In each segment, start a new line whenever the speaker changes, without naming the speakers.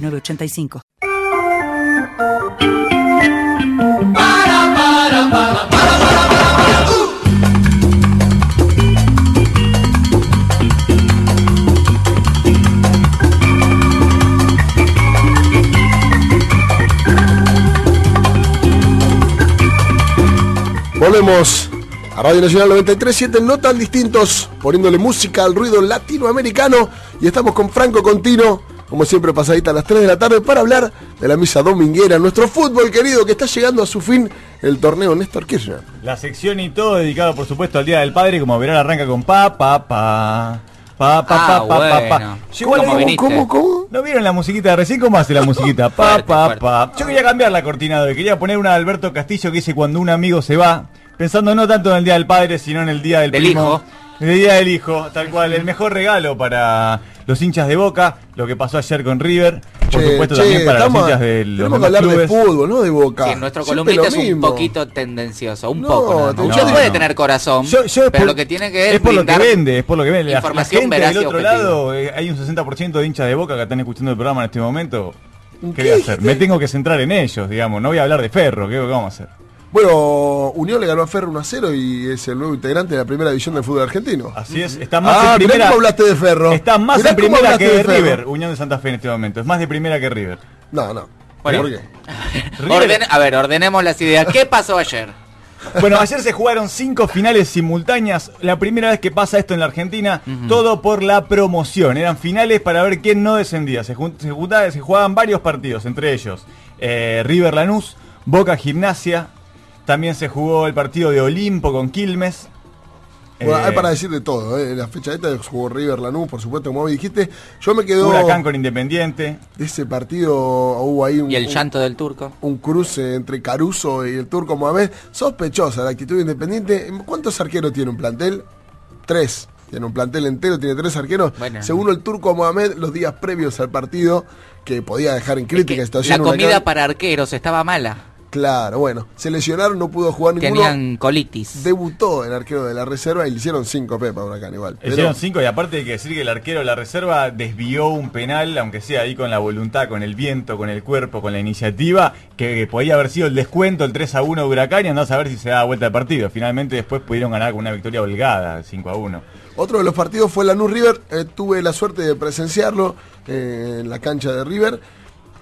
985.
Volvemos a Radio Nacional 93.7, no tan distintos, poniéndole música al ruido latinoamericano. Y estamos con Franco Contino como siempre pasadita a las 3 de la tarde, para hablar de la misa dominguera, nuestro fútbol querido que está llegando a su fin el torneo Néstor Kirchner.
La sección y todo dedicado, por supuesto, al Día del Padre, como verán, arranca con pa, pa, pa. Pa, pa,
ah, pa, pa, pa,
¿Cómo, ¿Cómo, cómo,
¿No vieron la musiquita de recién? ¿Cómo hace la musiquita? Pa, pa, pa. Yo quería cambiar la cortina de hoy. Quería poner una de Alberto Castillo que dice cuando un amigo se va, pensando no tanto en el Día del Padre, sino en el Día del,
del hijo.
El Día del Hijo, tal cual. El mejor regalo para los hinchas de Boca, lo que pasó ayer con River, por supuesto también para los hinchas de los
Tenemos que hablar de fútbol, no de Boca.
Sí, nuestro columnista es un poquito tendencioso, un poco. ¿no? Usted puede tener corazón, pero lo que tiene que
es, es por lo que vende, es por lo que vende.
Información
la, del otro lado, eh, hay un 60% de hinchas de Boca que están escuchando el programa en este momento. ¿Qué, voy a hacer? Me tengo que centrar en ellos, digamos, no voy a hablar de Ferro, ¿qué vamos a hacer?
Bueno, Unión le ganó a Ferro 1 a 0 y es el nuevo integrante de la primera división del fútbol argentino.
Así es, está más
ah,
en primera.
Cómo hablaste de Ferro.
Está más en primera que de River, Unión de Santa Fe en este momento. Es más de primera que River.
No, no.
¿Por qué? a ver, ordenemos las ideas. ¿Qué pasó ayer?
Bueno, ayer se jugaron cinco finales simultáneas. La primera vez que pasa esto en la Argentina, todo por la promoción. Eran finales para ver quién no descendía. Se, se, se jugaban varios partidos, entre ellos eh, River Lanús, Boca Gimnasia, también se jugó el partido de Olimpo con Quilmes.
Bueno, hay eh, para decir de todo, ¿eh? la fecha esta jugó River Lanús, por supuesto, como dijiste. Yo me quedo.
Huracán con Independiente.
De ese partido hubo ahí un.
Y el llanto del turco.
Un cruce entre Caruso y el turco Mohamed. Sospechosa la actitud Independiente. ¿Cuántos arqueros tiene un plantel? Tres. Tiene un plantel entero, tiene tres arqueros. Según el turco Mohamed, los días previos al partido, que podía dejar en crítica
esta La comida para arqueros estaba mala.
Claro, bueno, se lesionaron, no pudo jugar ninguno.
Tenían colitis.
Debutó el arquero de la reserva y le hicieron cinco pepas Huracán igual.
Le hicieron cinco y aparte hay que decir que el arquero de la reserva desvió un penal, aunque sea ahí con la voluntad, con el viento, con el cuerpo, con la iniciativa, que, podía haber sido el descuento, el 3 a 1 de Huracán y andás a ver si se da vuelta de partido. Finalmente después pudieron ganar con una victoria holgada, 5 a 1.
Otro de los partidos fue la Lanús River, eh, tuve la suerte de presenciarlo eh, en la cancha de River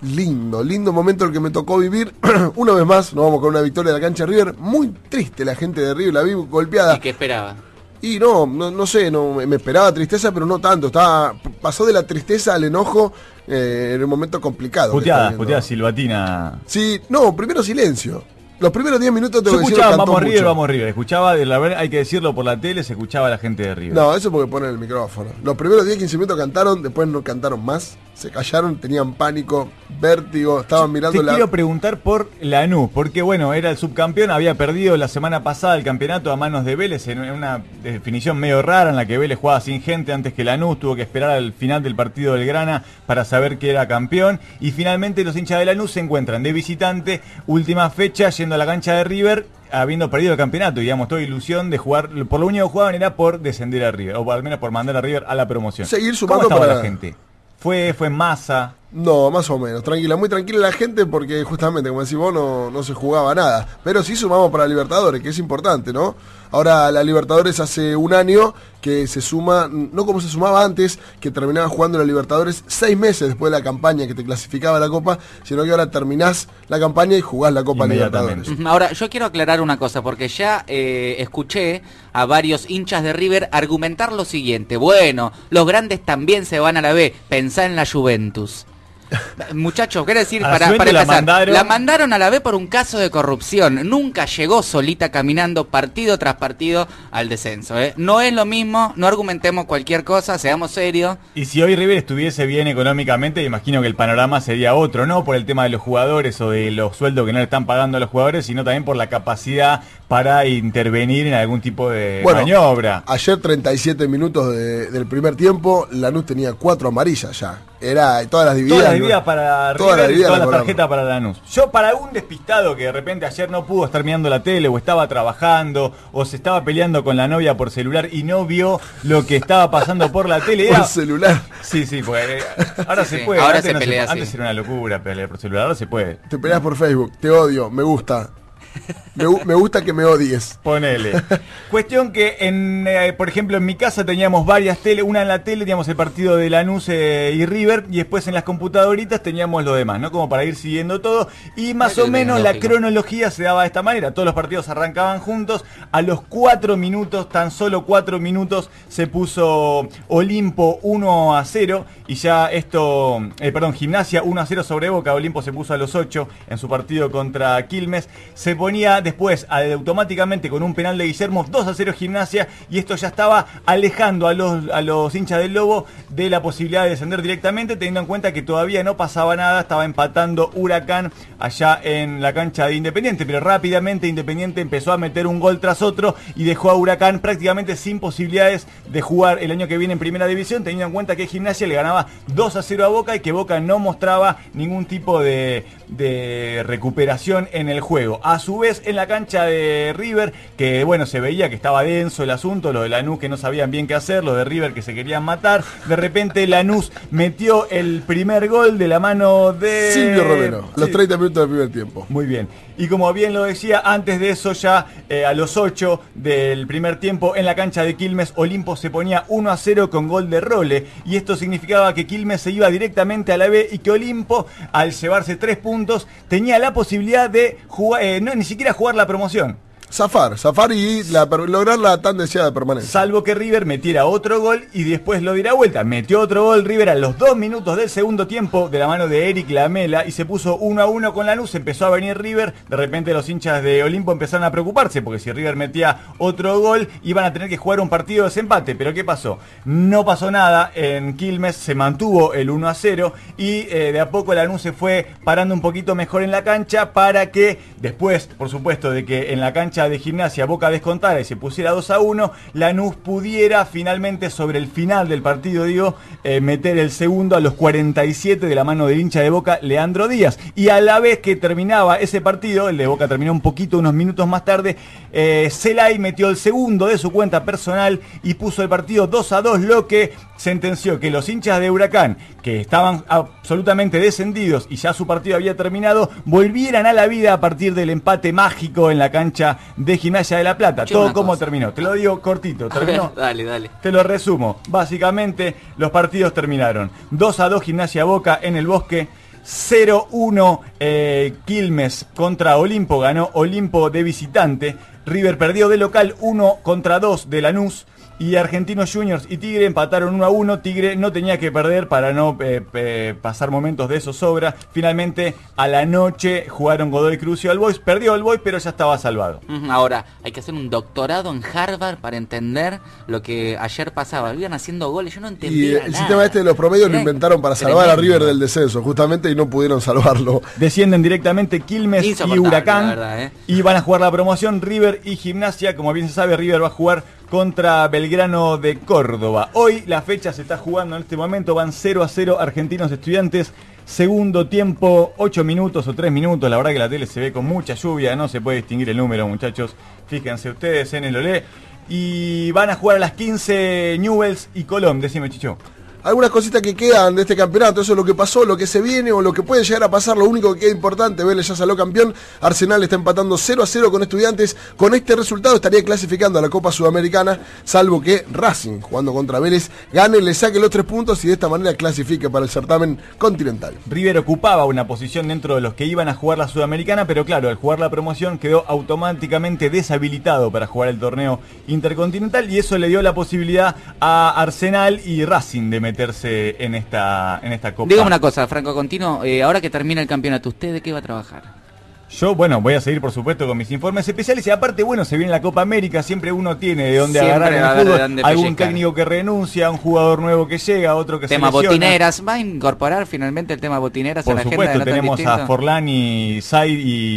lindo, lindo momento el que me tocó vivir. una vez más, nos vamos con una victoria de la cancha River. Muy triste la gente de River, la vi golpeada.
¿Y qué esperaba?
Y no, no, sé, no, me esperaba tristeza, pero no tanto. Estaba, pasó de la tristeza al enojo eh, en un momento complicado.
Puteada, puteada silbatina.
Sí, no, primero silencio. Los primeros 10 minutos
te Yo escuchaba Vamos River, Vamos River. Escuchaba, de la, hay que decirlo por la tele, se escuchaba a la gente de River.
No, eso porque ponen el micrófono. Los primeros 10, 15 minutos cantaron, después no cantaron más. Se callaron, tenían pánico, vértigo, estaban mirando
te quiero preguntar por Lanús, porque bueno, era el subcampeón, había perdido la semana pasada el campeonato a manos de Vélez en una definición medio rara en la que Vélez jugaba sin gente antes que Lanús, tuvo que esperar al final del partido del Grana para saber que era campeón. Y finalmente los hinchas de Lanús se encuentran de visitante, última fecha, a la cancha de River habiendo perdido el campeonato, digamos, toda ilusión de jugar, por lo único que jugaban era por descender a River, o al menos por mandar a River a la promoción.
Seguir sumando para
la gente. Fue, fue en masa.
No, más o menos, tranquila, muy tranquila la gente porque justamente, como decís vos, no, no se jugaba nada. Pero sí sumamos para Libertadores, que es importante, ¿no? Ahora la Libertadores hace un año que se suma, no como se sumaba antes, que terminaba jugando la Libertadores seis meses después de la campaña que te clasificaba la Copa, sino que ahora terminás la campaña y jugás la Copa Libertadores.
Ahora, yo quiero aclarar una cosa, porque ya eh, escuché a varios hinchas de River argumentar lo siguiente, bueno, los grandes también se van a la B, pensá en la Juventus. Muchachos, quiero decir, para, para la mandaron... la mandaron a la B por un caso de corrupción. Nunca llegó solita caminando partido tras partido al descenso. ¿eh? No es lo mismo, no argumentemos cualquier cosa, seamos serios.
Y si hoy River estuviese bien económicamente, imagino que el panorama sería otro, no por el tema de los jugadores o de los sueldos que no le están pagando a los jugadores, sino también por la capacidad para intervenir en algún tipo de maniobra.
Ayer 37 minutos del primer tiempo, Lanús tenía cuatro amarillas ya. Era todas las divididas.
Todas las divididas para todas River y todas las tarjetas para Lanús. Yo para un despistado que de repente ayer no pudo estar mirando la tele o estaba trabajando o se estaba peleando con la novia por celular y no vio lo que estaba pasando por la tele.
Por celular.
Sí, sí, pues eh, ahora se puede.
Ahora se pelea
Antes era una locura pelear por celular, ahora se puede.
Te peleas por Facebook, te odio, me gusta. Me, gusta que me odies.
Ponele. Cuestión que, en, eh, por ejemplo, en mi casa teníamos varias tele, una en la tele teníamos el partido de Lanús eh, y River, y después en las computadoritas teníamos lo demás, ¿no? Como para ir siguiendo todo. Y más o menos la cronología se daba de esta manera. Todos los partidos arrancaban juntos. A los cuatro minutos, tan solo cuatro minutos, se puso Olimpo 1 a 0. Y ya esto, eh, perdón, Gimnasia 1 a 0 sobre Boca. Olimpo se puso a los 8 en su partido contra Quilmes. Se ponía después automáticamente con un penal de Guillermo 2 a 0 gimnasia y esto ya estaba alejando a los, a los hinchas del Lobo de la posibilidad de descender directamente teniendo en cuenta que todavía no pasaba nada, estaba empatando Huracán allá en la cancha de Independiente, pero rápidamente Independiente empezó a meter un gol tras otro y dejó a Huracán prácticamente sin posibilidades de jugar el año que viene en primera división, teniendo en cuenta que Gimnasia le ganaba 2 a 0 a Boca y que Boca no mostraba ningún tipo de, de recuperación en el juego. A su vez, en la cancha de River, que bueno, se veía que estaba denso el asunto, lo de Lanús que no sabían bien qué hacer, lo de River que se querían matar. De repente Lanús metió el primer gol de la mano de
Silvio Romero, los 30 minutos del primer tiempo.
Muy bien. Y como bien lo decía, antes de eso ya eh, a los 8 del primer tiempo en la cancha de Quilmes, Olimpo se ponía 1 a 0 con gol de Role. Y esto significaba que Quilmes se iba directamente a la B y que Olimpo, al llevarse 3 puntos, tenía la posibilidad de eh, no, ni siquiera jugar la promoción.
Zafar, zafar y lograr la tan deseada permanencia.
Salvo que River metiera otro gol y después lo diera vuelta. Metió otro gol River a los dos minutos del segundo tiempo de la mano de Eric Lamela y se puso uno a uno con la luz. Empezó a venir River. De repente los hinchas de Olimpo empezaron a preocuparse porque si River metía otro gol iban a tener que jugar un partido de desempate. Pero ¿qué pasó? No pasó nada. En Quilmes se mantuvo el 1 a 0 y eh, de a poco la luz se fue parando un poquito mejor en la cancha para que después, por supuesto, de que en la cancha de Gimnasia Boca descontara y se pusiera 2 a 1, Lanús pudiera finalmente sobre el final del partido, digo, eh, meter el segundo a los 47 de la mano del hincha de Boca, Leandro Díaz. Y a la vez que terminaba ese partido, el de Boca terminó un poquito, unos minutos más tarde, eh, Celay metió el segundo de su cuenta personal y puso el partido 2 a 2, lo que sentenció que los hinchas de Huracán, que estaban absolutamente descendidos y ya su partido había terminado, volvieran a la vida a partir del empate mágico en la cancha de Gimnasia de la Plata. Todo como terminó. Te lo digo cortito. Terminó.
dale, dale.
Te lo resumo. Básicamente, los partidos terminaron. 2 a 2 Gimnasia Boca en el bosque. 0-1 eh, Quilmes contra Olimpo, ganó Olimpo de visitante. River perdió de local 1 contra 2 de Lanús. Y Argentinos Juniors y Tigre empataron 1 a 1. Tigre no tenía que perder para no eh, pasar momentos de zozobra. Finalmente, a la noche jugaron Godoy Cruz y el Boys. Perdió el Boys, pero ya estaba salvado.
Ahora, hay que hacer un doctorado en Harvard para entender lo que ayer pasaba. Iban haciendo goles, yo no entendía.
Y el sistema este de los promedios lo inventaron para salvar a River del descenso, justamente, y no pudieron salvarlo.
Descienden directamente Quilmes y Huracán. ¿eh? Y van a jugar la promoción River y Gimnasia. Como bien se sabe, River va a jugar contra Belgrano de Córdoba. Hoy la fecha se está jugando en este momento, van 0 a 0 argentinos estudiantes. Segundo tiempo, 8 minutos o 3 minutos. La verdad que la tele se ve con mucha lluvia, no se puede distinguir el número, muchachos. Fíjense ustedes en el olé. Y van a jugar a las 15 Newells y Colón, decime Chicho
algunas cositas que quedan de este campeonato, eso es lo que pasó, lo que se viene o lo que puede llegar a pasar, lo único que queda importante, Vélez ya salió campeón, Arsenal está empatando 0 a 0 con estudiantes, con este resultado estaría clasificando a la Copa Sudamericana, salvo que Racing, jugando contra Vélez, gane, le saque los tres puntos y de esta manera clasifique para el certamen continental.
River ocupaba una posición dentro de los que iban a jugar la Sudamericana, pero claro, al jugar la promoción quedó automáticamente deshabilitado para jugar el torneo intercontinental y eso le dio la posibilidad a Arsenal y Racing de meter meterse en esta, en esta Copa.
Dígame una cosa, Franco Continuo, eh, ahora que termina el campeonato, ¿usted de qué va a trabajar?
Yo, bueno, voy a seguir por supuesto con mis informes especiales y aparte, bueno, se viene la Copa América, siempre uno tiene de dónde agarrar el fútbol, algún técnico que renuncia, un jugador nuevo que llega, otro que
tema se Tema botineras, ¿va a incorporar finalmente el tema botineras
por
a la
supuesto, tenemos a Forlán y,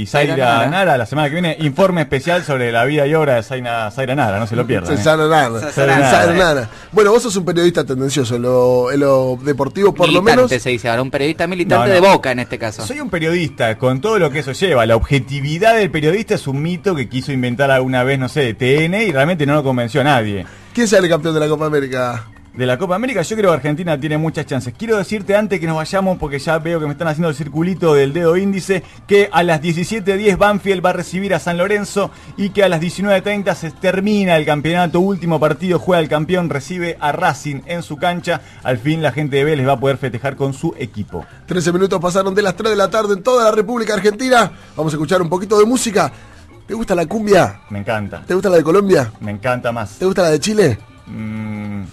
Zaira, Nara. la semana que viene, informe especial sobre la vida y obra de Zaira, Nara, no se lo pierdan. ¿eh?
Zaira Nara. Bueno, vos sos un periodista tendencioso, en lo, deportivo por lo menos.
se dice ahora, un periodista militante de Boca en este caso.
Soy un periodista con todo lo que eso lleva la objetividad del periodista es un mito que quiso inventar alguna vez, no sé, TN y realmente no lo convenció a nadie.
¿Quién sale campeón de la Copa América?
De la Copa América, yo creo que Argentina tiene muchas chances. Quiero decirte antes que nos vayamos, porque ya veo que me están haciendo el circulito del dedo índice, que a las 17.10 Banfield va a recibir a San Lorenzo y que a las 19.30 se termina el campeonato. Último partido, juega el campeón, recibe a Racing en su cancha. Al fin la gente de Vélez va a poder festejar con su equipo.
13 minutos pasaron de las 3 de la tarde en toda la República Argentina. Vamos a escuchar un poquito de música. ¿Te gusta la cumbia?
Me encanta.
¿Te gusta la de Colombia?
Me encanta más.
¿Te gusta la de Chile?
Mm,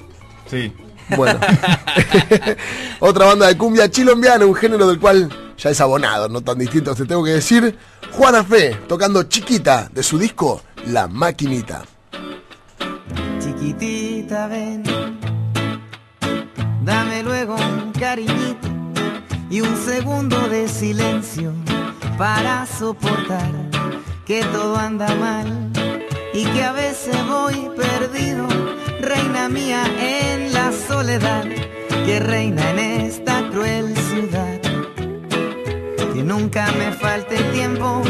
Sí.
Bueno. Otra banda de cumbia chilombiana, un género del cual ya es abonado, no tan distinto, te tengo que decir. Juana Fe, tocando chiquita de su disco La Maquinita.
Chiquitita, ven. Dame luego un cariñito y un segundo de silencio para soportar que todo anda mal y que a veces voy perdido reina mía en la soledad que reina en esta cruel ciudad. Que nunca me falte tiempo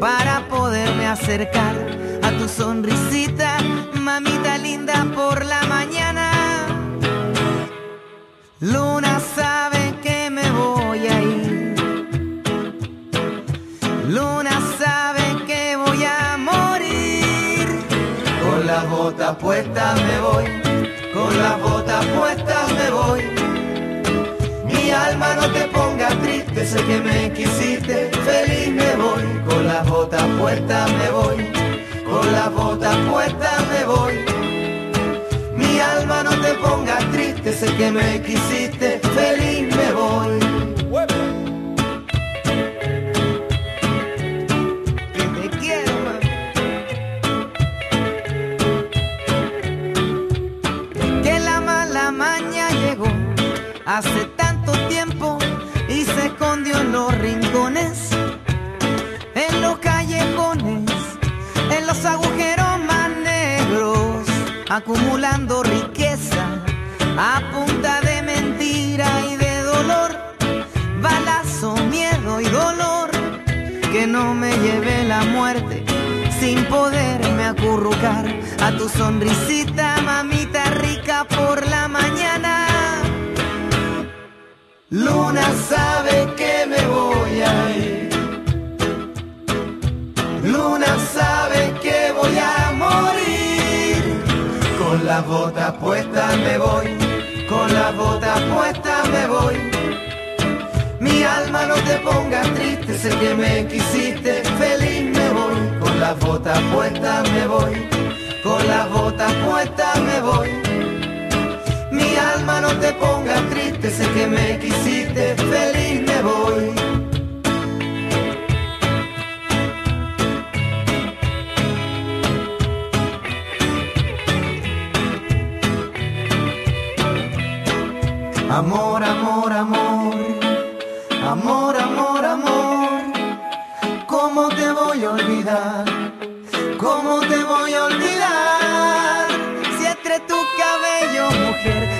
para poderme acercar a tu sonrisita, mamita linda por la mañana. Luna sabe Con la bota puesta me voy con la bota puesta me voy. Mi alma no te ponga triste, sé que me quisiste, feliz me voy. Con la bota puesta me voy, con la bota puesta me voy. Mi alma no te ponga triste, sé que me quisiste, feliz me voy. Hace tanto tiempo y se escondió en los rincones, en los callejones, en los agujeros más negros, acumulando riqueza a punta de mentira y de dolor, balazo, miedo y dolor, que no me lleve la muerte sin poderme acurrucar a tu sonrisita, mamita Luna sabe que me voy a ir. Luna sabe que voy a morir. Con la bota puesta me voy. Con la bota puesta me voy. Mi alma no te ponga triste, sé que me quisiste, feliz me voy. Con la bota puesta me voy. Con la bota puesta me voy no te ponga triste, sé que me quisiste, feliz me voy. Amor, amor, amor, amor, amor, amor, ¿cómo te voy a olvidar? ¿Cómo te voy a olvidar? Si entre tu cabello, mujer,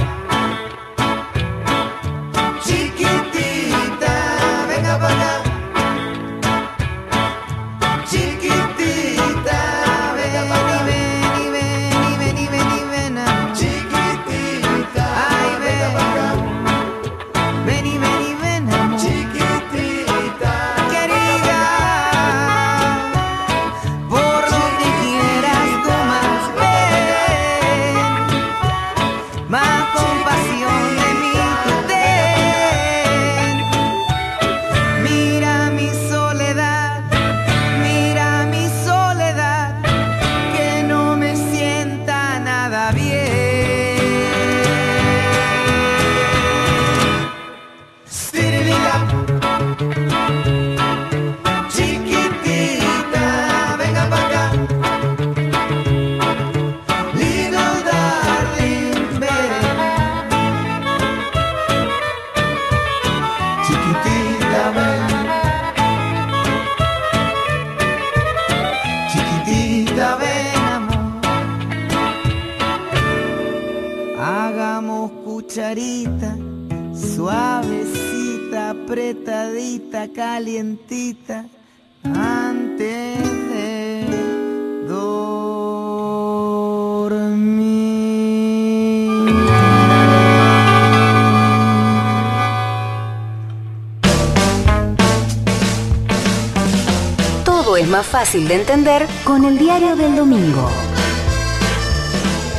fácil de entender con el diario del domingo.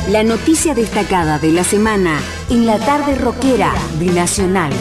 La noticia destacada de la semana en la tarde rockera de Nacional.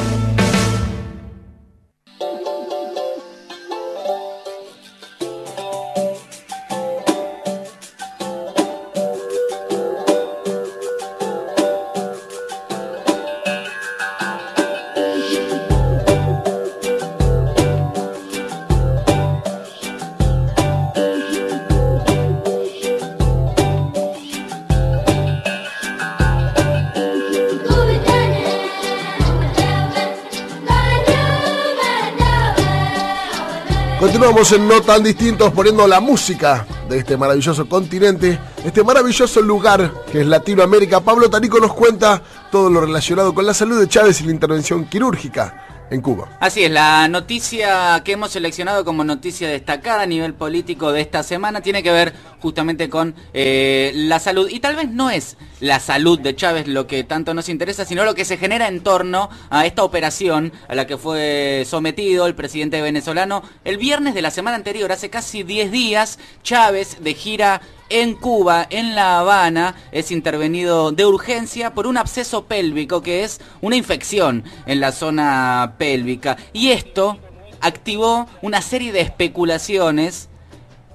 Continuamos en No Tan Distintos poniendo la música de este maravilloso continente, este maravilloso lugar que es Latinoamérica. Pablo Tarico nos cuenta todo lo relacionado con la salud de Chávez y la intervención quirúrgica en Cuba.
Así es, la noticia que hemos seleccionado como noticia destacada a nivel político de esta semana tiene que ver justamente con eh, la salud. Y tal vez no es la salud de Chávez lo que tanto nos interesa, sino lo que se genera en torno a esta operación a la que fue sometido el presidente venezolano el viernes de la semana anterior, hace casi 10 días, Chávez de gira en Cuba, en La Habana, es intervenido de urgencia por un absceso pélvico que es una infección en la zona pélvica. Y esto activó una serie de especulaciones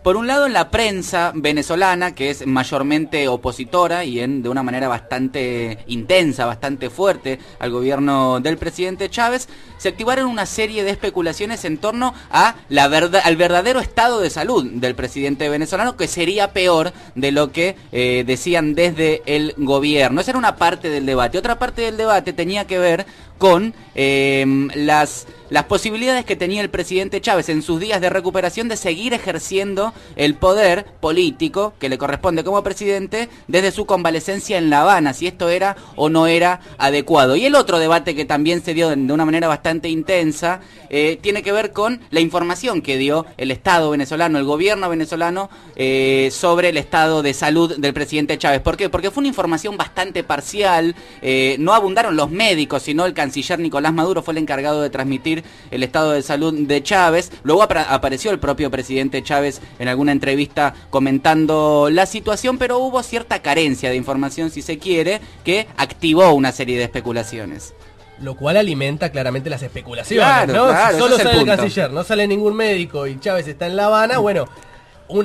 por un lado en la prensa venezolana, que es mayormente opositora y en, de una manera bastante intensa, bastante fuerte al gobierno del presidente Chávez, se activaron una serie de especulaciones en torno a la verdad, al verdadero estado de salud del presidente venezolano, que sería peor de lo que eh, decían desde el gobierno. Esa era una parte del debate. Otra parte del debate tenía que ver con em, las, las posibilidades que tenía el presidente Chávez en sus días de recuperación de seguir ejerciendo el poder político que le corresponde como presidente desde su convalecencia en La Habana, si esto era o no era adecuado. Y el otro debate que también se dio de una manera bastante intensa eh, tiene que ver con la información que dio el Estado venezolano, el gobierno venezolano, eh, sobre el estado de salud del presidente Chávez. ¿Por qué? Porque fue una información bastante parcial, eh, no abundaron los médicos, sino el canciller Nicolás Maduro fue el encargado de transmitir el estado de salud de Chávez. Luego apareció el propio presidente Chávez en alguna entrevista comentando la situación, pero hubo cierta carencia de información, si se quiere, que activó una serie de especulaciones
lo cual alimenta claramente las especulaciones, ¿no? solo sale el, canciller, no sale ningún médico y Chávez está en La Habana, bueno,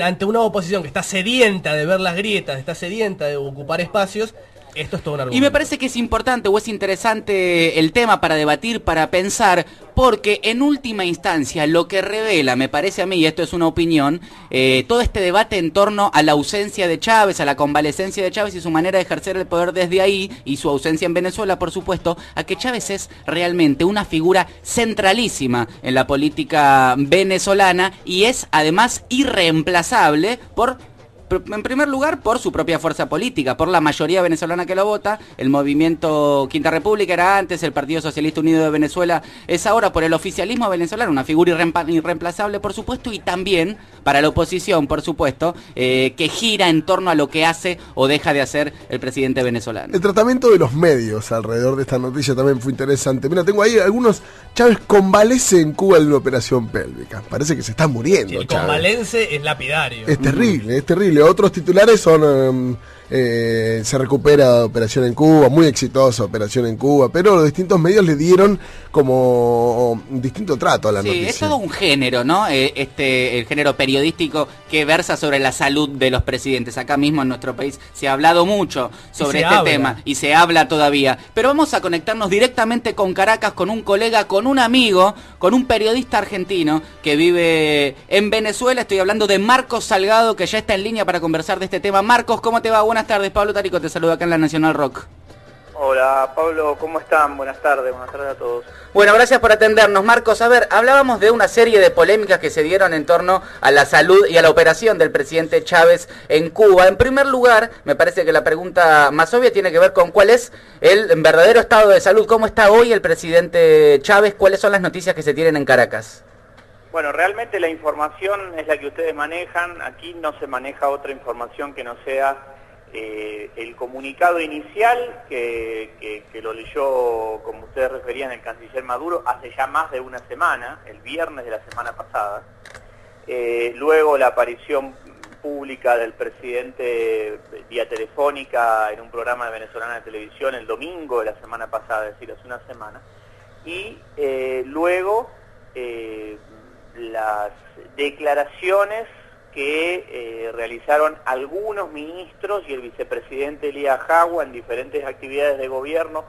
ante una oposición que está sedienta de ver las grietas, está sedienta de ocupar espacios, esto es todo un argumento.
Y me parece que es importante o es interesante el tema para debatir, para pensar, porque en última instancia lo que revela, me parece a mí, y esto es una opinión, eh, todo este debate en torno a la ausencia de Chávez, a la convalecencia de Chávez y su manera de ejercer el poder desde ahí, y su ausencia en Venezuela, por supuesto, a que Chávez es realmente una figura centralísima en la política venezolana y es además irreemplazable por en primer lugar, por su propia fuerza política, por la mayoría venezolana que lo vota. El movimiento Quinta República era antes, el Partido Socialista Unido de Venezuela es ahora por el oficialismo venezolano, una figura irreemplazable, por supuesto, y también para la oposición, por supuesto, eh, que gira en torno a lo que hace o deja de hacer el presidente venezolano.
El tratamiento de los medios alrededor de esta noticia también fue interesante. Mira, tengo ahí algunos. Chávez convalece en Cuba de una operación pélvica. Parece que se está muriendo.
el convalece es lapidario.
Es terrible, es terrible otros titulares son em, eh, se recupera operación en Cuba, muy exitosa operación en Cuba, pero los distintos medios le dieron como un distinto trato a la sí,
Es todo un género, ¿no? Eh, este, el género periodístico que versa sobre la salud de los presidentes. Acá mismo en nuestro país se ha hablado mucho sobre este tema y se habla todavía. Pero vamos a conectarnos directamente con Caracas, con un colega, con un amigo, con un periodista argentino que vive en Venezuela. Estoy hablando de Marcos Salgado, que ya está en línea para conversar de este tema. Marcos, ¿cómo te va? Buenas tardes, Pablo Tarico te saluda acá en la Nacional Rock.
Hola Pablo, ¿cómo están? Buenas tardes, buenas tardes a todos.
Bueno, gracias por atendernos. Marcos, a ver, hablábamos de una serie de polémicas que se dieron en torno a la salud y a la operación del presidente Chávez en Cuba. En primer lugar, me parece que la pregunta más obvia tiene que ver con cuál es el verdadero estado de salud. ¿Cómo está hoy el presidente Chávez? ¿Cuáles son las noticias que se tienen en Caracas?
Bueno, realmente la información es la que ustedes manejan. Aquí no se maneja otra información que no sea eh, el comunicado inicial que, lo leyó, como ustedes referían, el canciller Maduro hace ya más de una semana, el viernes de la semana pasada. Eh, luego la aparición pública del presidente vía telefónica en un programa de venezolana de televisión el domingo de la semana pasada, es decir, hace una semana. Y eh, luego las declaraciones que eh, realizaron algunos ministros y el vicepresidente Elías Jagua en diferentes actividades de gobierno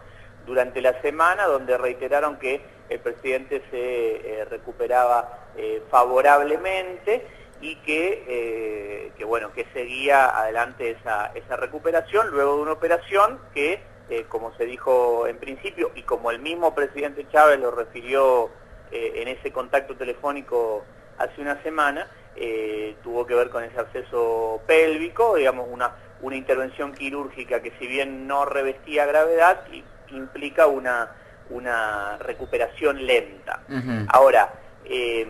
durante la semana, donde reiteraron que el presidente se eh, recuperaba eh, favorablemente y que, bueno, que seguía adelante esa, esa recuperación luego de una operación que, como se dijo en principio y como el mismo presidente Chávez lo refirió en ese contacto telefónico hace una semana, eh, tuvo que ver con ese acceso pélvico, digamos, una, una intervención quirúrgica que si bien no revestía gravedad, implica una, una recuperación lenta. Ahora, eh,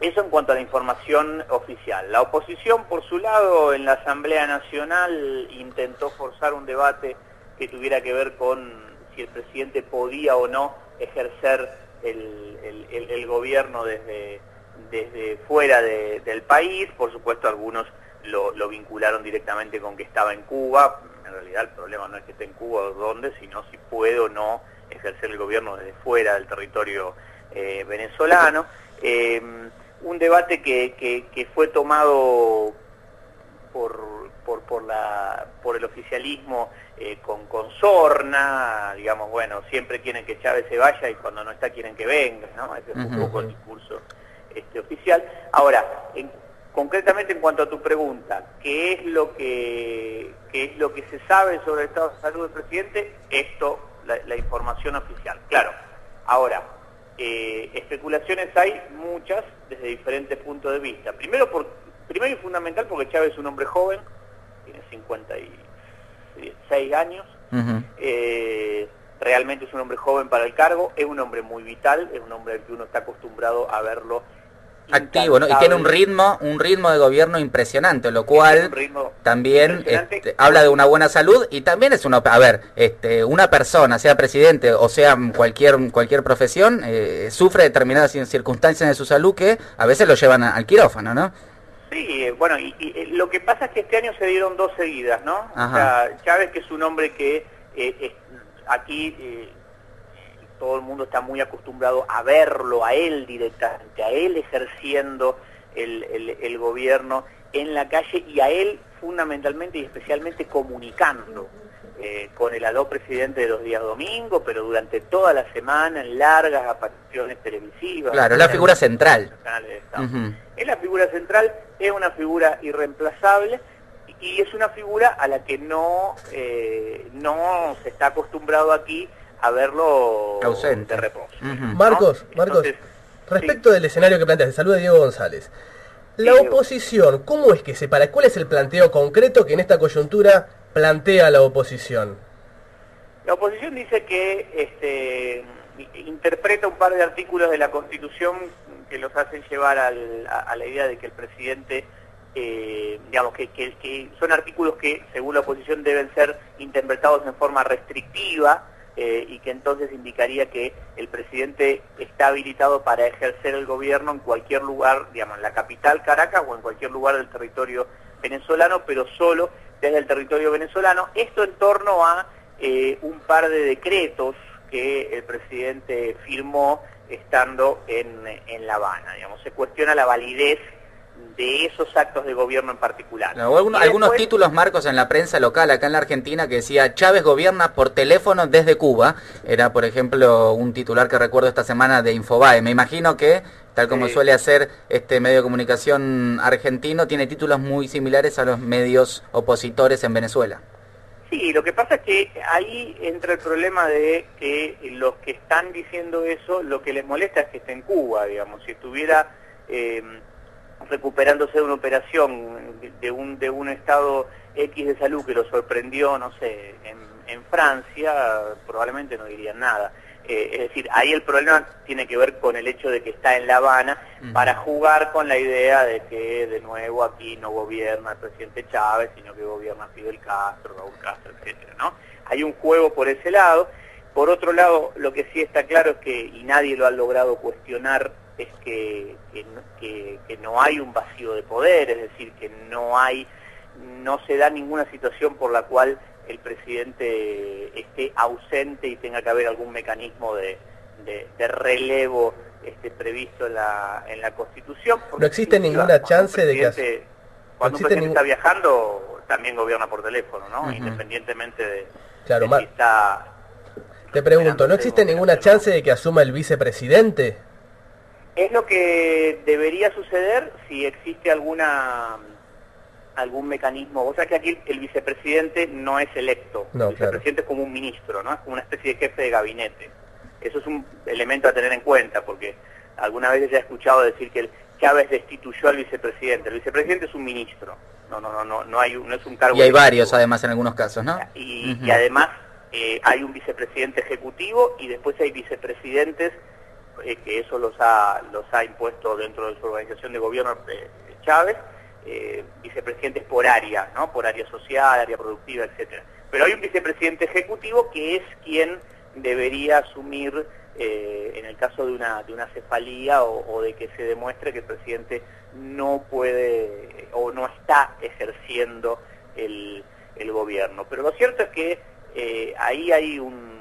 eso en cuanto a la información oficial. La oposición, por su lado, en la Asamblea Nacional intentó forzar un debate que tuviera que ver con si el presidente podía o no ejercer el gobierno desde desde fuera del país, por supuesto algunos lo, vincularon directamente con que estaba en Cuba, en realidad el problema no es que esté en Cuba o dónde, sino si puede o no ejercer el gobierno desde fuera del territorio eh, venezolano. Eh, un debate que, fue tomado por, por, la, por el oficialismo eh, con, con sorna, digamos, bueno, siempre quieren que Chávez se vaya y cuando no está quieren que venga, ¿no? Ese es un poco el discurso este, oficial. Ahora, concretamente en cuanto a tu pregunta, ¿qué es lo que, es lo que se sabe sobre el estado de salud del presidente? Esto, la, información oficial. Claro, ahora, eh, especulaciones hay muchas desde diferentes puntos de vista. Primero, por, primero y fundamental porque Chávez es un hombre joven, tiene 56 años, eh, realmente es un hombre joven para el cargo, es un hombre muy vital, es un hombre al que uno está acostumbrado a verlo
activo, ¿no? Y tiene un ritmo, un ritmo de gobierno impresionante, lo cual también este, habla de una buena salud y también es una, a ver, este, una persona, sea presidente o sea cualquier cualquier profesión, eh, sufre determinadas circunstancias de su salud que a veces lo llevan al quirófano, ¿no?
Sí, bueno, y, lo que pasa es que este año se dieron dos seguidas, ¿no? O sea, Chávez, que es un hombre que eh, aquí eh, todo el mundo está muy acostumbrado a verlo, a él directamente, a él ejerciendo el, gobierno en la calle y a él fundamentalmente y especialmente comunicando eh, con el aló presidente de los días domingos, pero durante toda la semana en largas apariciones televisivas.
Claro, es la figura central.
Es la figura central, es una figura irreemplazable y es una figura a la que no, eh, no se está acostumbrado aquí a verlo
Ausente.
de reposo.
Marcos, Marcos, respecto del escenario que planteas, saluda Diego González. La oposición, ¿cómo es que se para? ¿Cuál es el planteo concreto que en esta coyuntura plantea la oposición?
La oposición dice que este, interpreta un par de artículos de la Constitución que los hacen llevar a, la idea de que el presidente, eh, digamos, que, que, son artículos que, según la oposición, deben ser interpretados en forma restrictiva, eh, y que entonces indicaría que el presidente está habilitado para ejercer el gobierno en cualquier lugar, digamos, en la capital Caracas o en cualquier lugar del territorio venezolano, pero solo desde el territorio venezolano. Esto en torno a eh, un par de decretos que el presidente firmó estando en, en La Habana. Digamos, se cuestiona la validez de esos actos de gobierno en particular.
algunos, títulos, Marcos, en la prensa local acá en la Argentina que decía Chávez gobierna por teléfono desde Cuba. Era, por ejemplo, un titular que recuerdo esta semana de Infobae. Me imagino que, tal como suele hacer este medio de comunicación argentino, tiene títulos muy similares a los medios opositores en Venezuela.
Sí, lo que pasa es que ahí entra el problema de que los que están diciendo eso, lo que les molesta es que esté en Cuba, digamos. Si estuviera eh, recuperándose de una operación de un, de un estado X de salud que lo sorprendió, no sé, en, en Francia, probablemente no dirían nada. Eh, es decir, ahí el problema tiene que ver con el hecho de que está en La Habana para jugar con la idea de que de nuevo aquí no gobierna el presidente Chávez, sino que gobierna Fidel Castro, Raúl Castro, etcétera, ¿no? Hay un juego por ese lado. Por otro lado, lo que sí está claro es que, y nadie lo ha logrado cuestionar, es que, que, que no hay un vacío de poder, es decir, que no hay, no se da ninguna situación por la cual el presidente esté ausente y tenga que haber algún mecanismo de, relevo este, previsto en la, en la Constitución.
No existe ninguna chance de que...
Cuando un presidente está viajando, también gobierna por teléfono, ¿no? Independientemente de,
claro, si está... Te pregunto, ¿no existe ninguna chance de que asuma el vicepresidente?
Es lo que debería suceder si existe alguna algún mecanismo. O sea que aquí el vicepresidente no es electo. el vicepresidente es como un ministro, ¿no? Es como una especie de jefe de gabinete. Eso es un elemento a tener en cuenta, porque alguna vez ya he escuchado decir que Chávez destituyó al vicepresidente. El vicepresidente es un ministro. No, no, no, no, no, hay, no es un cargo.
Y hay varios, además, en algunos casos, ¿no?
Y, además eh, hay un vicepresidente ejecutivo y después hay vicepresidentes eh, que eso los ha, los ha impuesto dentro de su organización de gobierno eh, Chávez eh, vicepresidentes por área, ¿no? por área social, área productiva, etcétera. Pero hay un vicepresidente ejecutivo que es quien debería asumir, eh, en el caso de una, de una cefalía o, de que se demuestre que el presidente no puede o no está ejerciendo el, gobierno. Pero lo cierto es que ahí hay un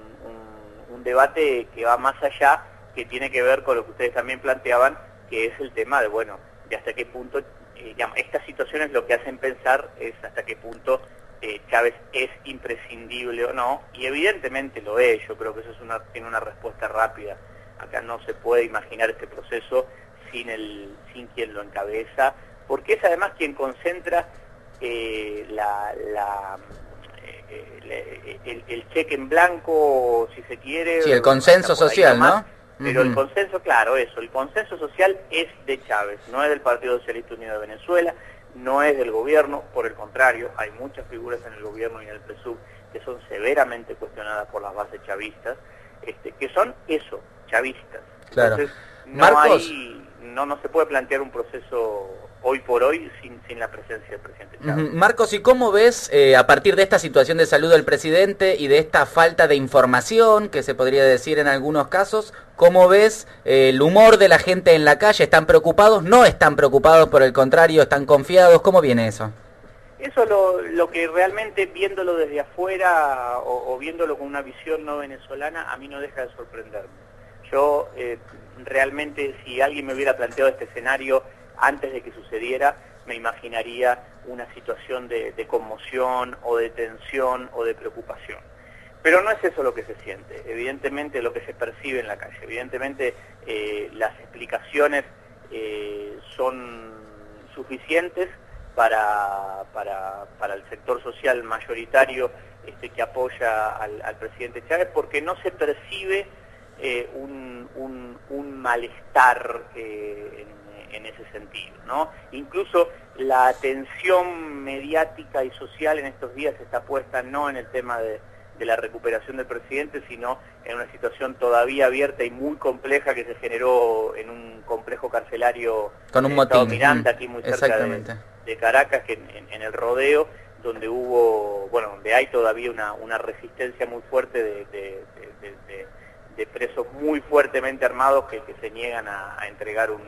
debate que va más allá, que tiene que ver con lo que ustedes también planteaban, que es el tema de, bueno, de hasta qué punto eh, estas situaciones lo que hacen pensar es hasta qué punto eh, Chávez es imprescindible o no, y evidentemente lo es, yo creo que eso es una, tiene una respuesta rápida. Acá no se puede imaginar este proceso sin, el, sin quien lo encabeza, porque es además quien concentra eh, la, el, cheque en blanco, si se quiere.
Sí, el consenso social, ¿no?
Pero el consenso, claro, eso, el consenso social es de Chávez, no es del Partido Socialista Unido de Venezuela, no es del gobierno, por el contrario, hay muchas figuras en el gobierno y en el PSUV que son severamente cuestionadas por las bases chavistas, este, que son eso, chavistas. Entonces, no, hay, no, no se puede plantear un proceso hoy por hoy sin, sin la presencia del presidente Chávez.
Marcos, ¿y cómo ves eh, a partir de esta situación de salud del presidente y de esta falta de información que se podría decir en algunos casos, cómo ves eh, el humor de la gente en la calle? ¿Están preocupados? ¿No están preocupados? Por el contrario, ¿están confiados? ¿Cómo viene eso?
Eso lo, lo que realmente viéndolo desde afuera o, viéndolo con una visión no venezolana, a mí no deja de sorprenderme. Yo eh, realmente, si alguien me hubiera planteado este escenario antes de que sucediera, me imaginaría una situación de, conmoción o de tensión o de preocupación. Pero no es eso lo que se siente, evidentemente lo que se percibe en la calle, evidentemente eh, las explicaciones eh, son suficientes para, para, el sector social mayoritario este, que apoya al, presidente Chávez porque no se percibe eh, un, un, malestar en en ese sentido. ¿no? Incluso la atención mediática y social en estos días está puesta no en el tema de, la recuperación del presidente, sino en una situación todavía abierta y muy compleja que se generó en un complejo carcelario
con un motín.
Miranda, aquí muy cerca de, Caracas, que en, el rodeo, donde hubo, bueno, donde hay todavía una, resistencia muy fuerte de, presos muy fuertemente armados que, se niegan a entregar un,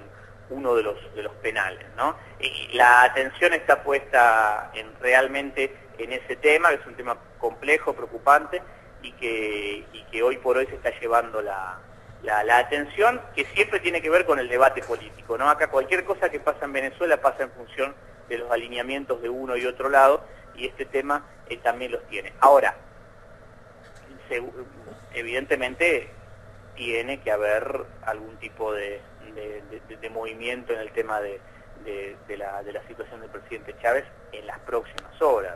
uno de los, de los penales. ¿no? Y la atención está puesta en, realmente en ese tema, que es un tema complejo, preocupante, y que, y que hoy por hoy se está llevando la, la, atención, que siempre tiene que ver con el debate político. ¿no? Acá cualquier cosa que pasa en Venezuela pasa en función de los alineamientos de uno y otro lado, y este tema eh, también los tiene. Ahora, evidentemente tiene que haber algún tipo de, de, movimiento en el tema de, la, situación del presidente Chávez en las próximas horas.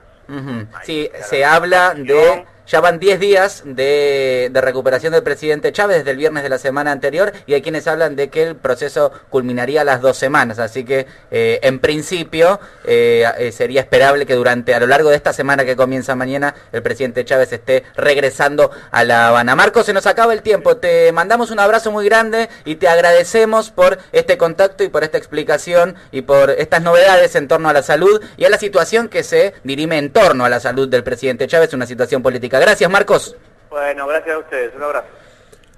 Sí, se habla de ya van 10 días de, recuperación del presidente Chávez desde el viernes de la semana anterior y hay quienes hablan de que el proceso culminaría a las dos semanas. Así que, eh, en principio, eh, eh, sería esperable que durante, a lo largo de esta semana que comienza mañana, el presidente Chávez esté regresando a La Habana. Marco, se nos acaba el tiempo. Te mandamos un abrazo muy grande y te agradecemos por este contacto y por esta explicación y por estas novedades en torno a la salud y a la situación que se dirime en torno a la salud del presidente Chávez, una situación política Gracias, Marcos.
Bueno, gracias a ustedes. Un abrazo.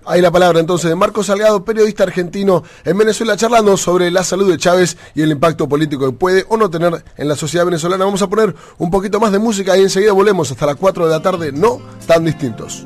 Ahí la palabra entonces de Marcos Salgado, periodista argentino en Venezuela, charlando sobre la salud de Chávez y el impacto político que puede o no tener en la sociedad venezolana. Vamos a poner un poquito más de música y enseguida volvemos hasta las 4 de la tarde, no tan distintos.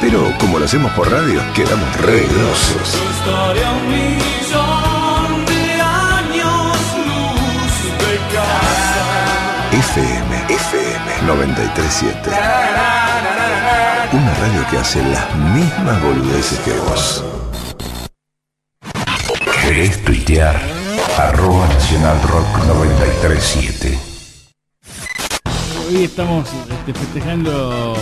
pero como lo hacemos por radio, quedamos re grosos.
FM, FM 937. Una radio que hace las mismas boludeces que vos. ¿Querés tuitear? Arroba Nacional Rock 937.
Hoy estamos este, festejando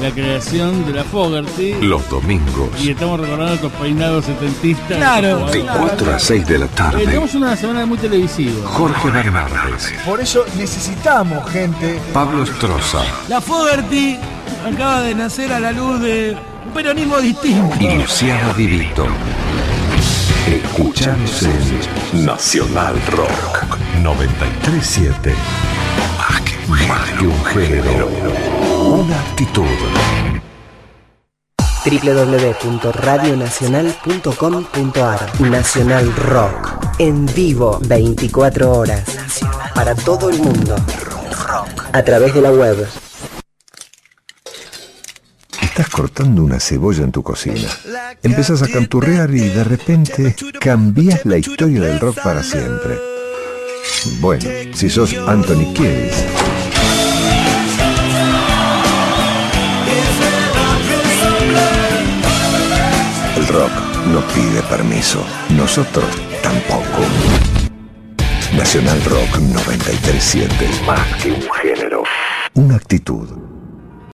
la creación de la Fogerty.
Los domingos.
Y estamos recordando estos peinados setentistas.
Claro. De 4 a 6 de la tarde.
Tenemos una semana muy televisiva.
Jorge Bernardes.
Por eso necesitamos gente.
Pablo Estroza.
La Fogerty acaba de nacer a la luz de un peronismo distinto.
Y Luciano Divito. Escuchamos en Nacional Rock 937. Más que un género, una actitud.
www.radionacional.com.ar Nacional Rock. En vivo 24 horas. Para todo el mundo. A través de la web.
Estás cortando una cebolla en tu cocina. Empezás a canturrear y de repente cambias la historia del rock para siempre. Bueno, si sos Anthony Kiedis. Rock no pide permiso. Nosotros tampoco. Nacional Rock 937. Más que un género. Una actitud.